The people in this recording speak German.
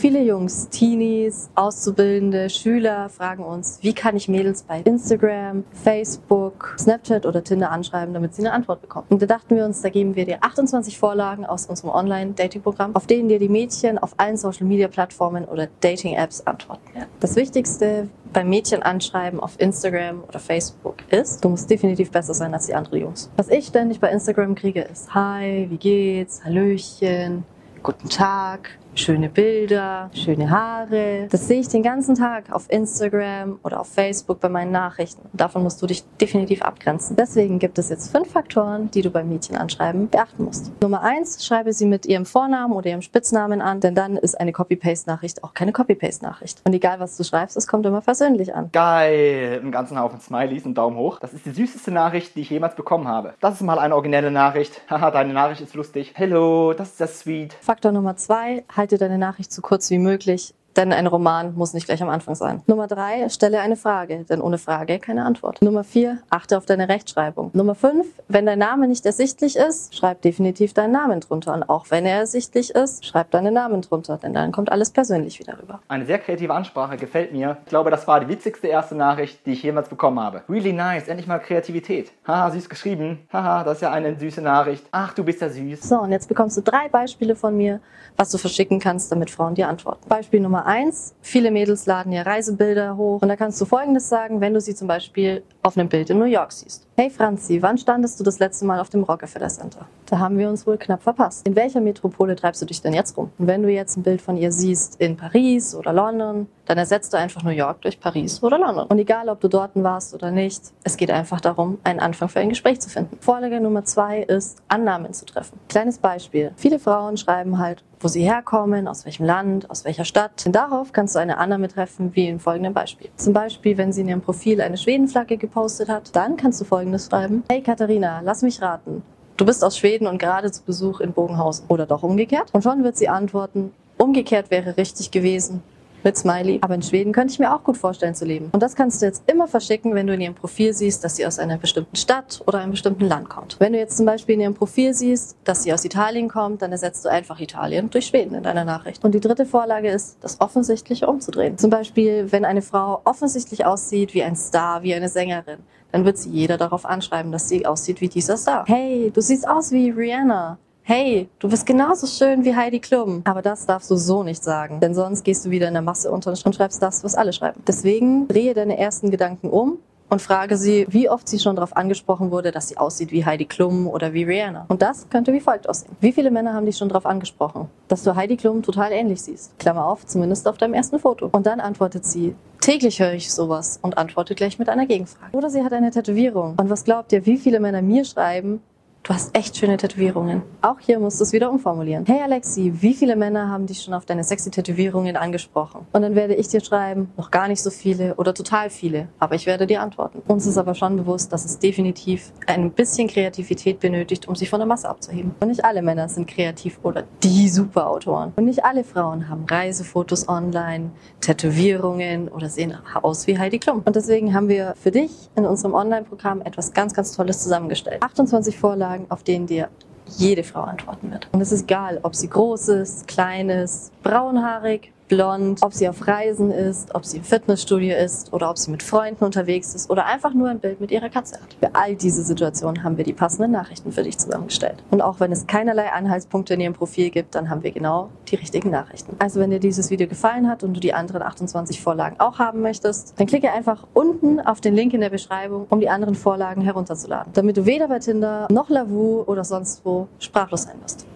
Viele Jungs, Teenies, Auszubildende, Schüler fragen uns, wie kann ich Mädels bei Instagram, Facebook, Snapchat oder Tinder anschreiben, damit sie eine Antwort bekommen. Und da dachten wir uns, da geben wir dir 28 Vorlagen aus unserem Online-Dating-Programm, auf denen dir die Mädchen auf allen Social-Media-Plattformen oder Dating-Apps antworten werden. Das Wichtigste beim Mädchen anschreiben auf Instagram oder Facebook ist, du musst definitiv besser sein als die anderen Jungs. Was ich ständig bei Instagram kriege, ist Hi, wie geht's? Hallöchen, guten Tag schöne Bilder, schöne Haare. Das sehe ich den ganzen Tag auf Instagram oder auf Facebook bei meinen Nachrichten. davon musst du dich definitiv abgrenzen. Deswegen gibt es jetzt fünf Faktoren, die du beim Mädchen anschreiben beachten musst. Nummer eins, schreibe sie mit ihrem Vornamen oder ihrem Spitznamen an, denn dann ist eine Copy-Paste-Nachricht auch keine Copy-Paste-Nachricht. Und egal, was du schreibst, es kommt immer persönlich an. Geil! Einen ganzen Haufen Smileys und Daumen hoch. Das ist die süßeste Nachricht, die ich jemals bekommen habe. Das ist mal eine originelle Nachricht. Haha, deine Nachricht ist lustig. Hello, das ist das sweet. Faktor Nummer zwei, halte deine Nachricht so kurz wie möglich. Denn ein Roman muss nicht gleich am Anfang sein. Nummer drei, stelle eine Frage, denn ohne Frage keine Antwort. Nummer vier, achte auf deine Rechtschreibung. Nummer fünf, wenn dein Name nicht ersichtlich ist, schreib definitiv deinen Namen drunter. Und auch wenn er ersichtlich ist, schreib deinen Namen drunter, denn dann kommt alles persönlich wieder rüber. Eine sehr kreative Ansprache, gefällt mir. Ich glaube, das war die witzigste erste Nachricht, die ich jemals bekommen habe. Really nice, endlich mal Kreativität. Haha, süß geschrieben. Haha, das ist ja eine süße Nachricht. Ach, du bist ja süß. So, und jetzt bekommst du drei Beispiele von mir, was du verschicken kannst, damit Frauen dir antworten. Beispiel Nummer eins, viele Mädels laden ja Reisebilder hoch. Und da kannst du folgendes sagen, wenn du sie zum Beispiel auf einem Bild in New York siehst. Hey Franzi, wann standest du das letzte Mal auf dem Rockefeller Center? Da haben wir uns wohl knapp verpasst. In welcher Metropole treibst du dich denn jetzt rum? Und wenn du jetzt ein Bild von ihr siehst in Paris oder London, dann ersetzt du einfach New York durch Paris oder London. Und egal, ob du dort warst oder nicht, es geht einfach darum, einen Anfang für ein Gespräch zu finden. Vorlage Nummer zwei ist, Annahmen zu treffen. Kleines Beispiel. Viele Frauen schreiben halt, wo sie herkommen, aus welchem Land, aus welcher Stadt. Und darauf kannst du eine Annahme treffen, wie in folgendem Beispiel. Zum Beispiel, wenn sie in ihrem Profil eine Schwedenflagge gepostet hat, dann kannst du folgendes schreiben. Hey Katharina, lass mich raten. Du bist aus Schweden und gerade zu Besuch in Bogenhausen. Oder doch umgekehrt? Und schon wird sie antworten, umgekehrt wäre richtig gewesen mit Smiley. Aber in Schweden könnte ich mir auch gut vorstellen zu leben. Und das kannst du jetzt immer verschicken, wenn du in ihrem Profil siehst, dass sie aus einer bestimmten Stadt oder einem bestimmten Land kommt. Wenn du jetzt zum Beispiel in ihrem Profil siehst, dass sie aus Italien kommt, dann ersetzt du einfach Italien durch Schweden in deiner Nachricht. Und die dritte Vorlage ist, das Offensichtliche umzudrehen. Zum Beispiel, wenn eine Frau offensichtlich aussieht wie ein Star, wie eine Sängerin, dann wird sie jeder darauf anschreiben, dass sie aussieht wie dieser Star. Hey, du siehst aus wie Rihanna hey, du bist genauso schön wie Heidi Klum. Aber das darfst du so nicht sagen, denn sonst gehst du wieder in der Masse unter und schreibst das, was alle schreiben. Deswegen drehe deine ersten Gedanken um und frage sie, wie oft sie schon darauf angesprochen wurde, dass sie aussieht wie Heidi Klum oder wie Rihanna. Und das könnte wie folgt aussehen. Wie viele Männer haben dich schon darauf angesprochen, dass du Heidi Klum total ähnlich siehst? Klammer auf, zumindest auf deinem ersten Foto. Und dann antwortet sie, täglich höre ich sowas und antwortet gleich mit einer Gegenfrage. Oder sie hat eine Tätowierung. Und was glaubt ihr, wie viele Männer mir schreiben, Du hast echt schöne Tätowierungen. Auch hier musst du es wieder umformulieren. Hey Alexi, wie viele Männer haben dich schon auf deine sexy Tätowierungen angesprochen? Und dann werde ich dir schreiben, noch gar nicht so viele oder total viele, aber ich werde dir antworten. Uns ist aber schon bewusst, dass es definitiv ein bisschen Kreativität benötigt, um sich von der Masse abzuheben. Und nicht alle Männer sind kreativ oder die Superautoren. Und nicht alle Frauen haben Reisefotos online, Tätowierungen oder sehen aus wie Heidi Klum. Und deswegen haben wir für dich in unserem Online-Programm etwas ganz, ganz Tolles zusammengestellt. 28 Vorlagen Fragen, auf denen dir jede Frau antworten wird. Und es ist egal, ob sie groß ist, klein ist, braunhaarig, blond, ob sie auf Reisen ist, ob sie im Fitnessstudio ist oder ob sie mit Freunden unterwegs ist oder einfach nur ein Bild mit ihrer Katze hat. Für all diese Situationen haben wir die passenden Nachrichten für dich zusammengestellt. Und auch wenn es keinerlei Anhaltspunkte in ihrem Profil gibt, dann haben wir genau die richtigen Nachrichten. Also wenn dir dieses Video gefallen hat und du die anderen 28 Vorlagen auch haben möchtest, dann klicke einfach unten auf den Link in der Beschreibung, um die anderen Vorlagen herunterzuladen, damit du weder bei Tinder noch Lavu oder sonst wo sprachlos sein wirst.